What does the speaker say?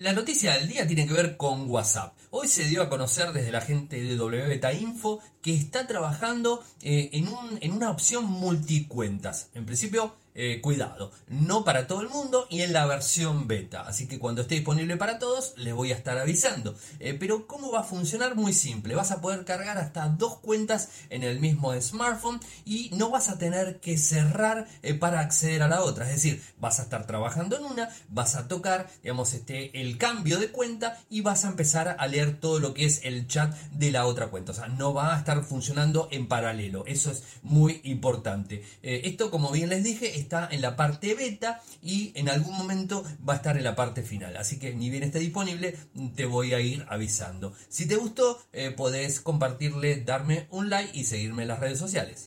La noticia del día tiene que ver con WhatsApp. Hoy se dio a conocer desde la gente de WBeta Info que está trabajando eh, en, un, en una opción multicuentas. En principio, eh, cuidado, no para todo el mundo y en la versión beta. Así que cuando esté disponible para todos, les voy a estar avisando. Eh, pero ¿cómo va a funcionar? Muy simple. Vas a poder cargar hasta dos cuentas en el mismo smartphone y no vas a tener que cerrar para acceder a la otra. Es decir, vas a estar trabajando en una, vas a tocar, digamos, este, el cambio de cuenta y vas a empezar a leer todo lo que es el chat de la otra cuenta. O sea, no va a estar funcionando en paralelo. Eso es muy importante. esto, como bien les dije, está en la parte beta y en algún momento va a estar en la parte final. Así que ni bien esté disponible, te voy a ir avisando. Si te gustó, eh, podés compartirle, darme un like y seguirme en las redes sociales.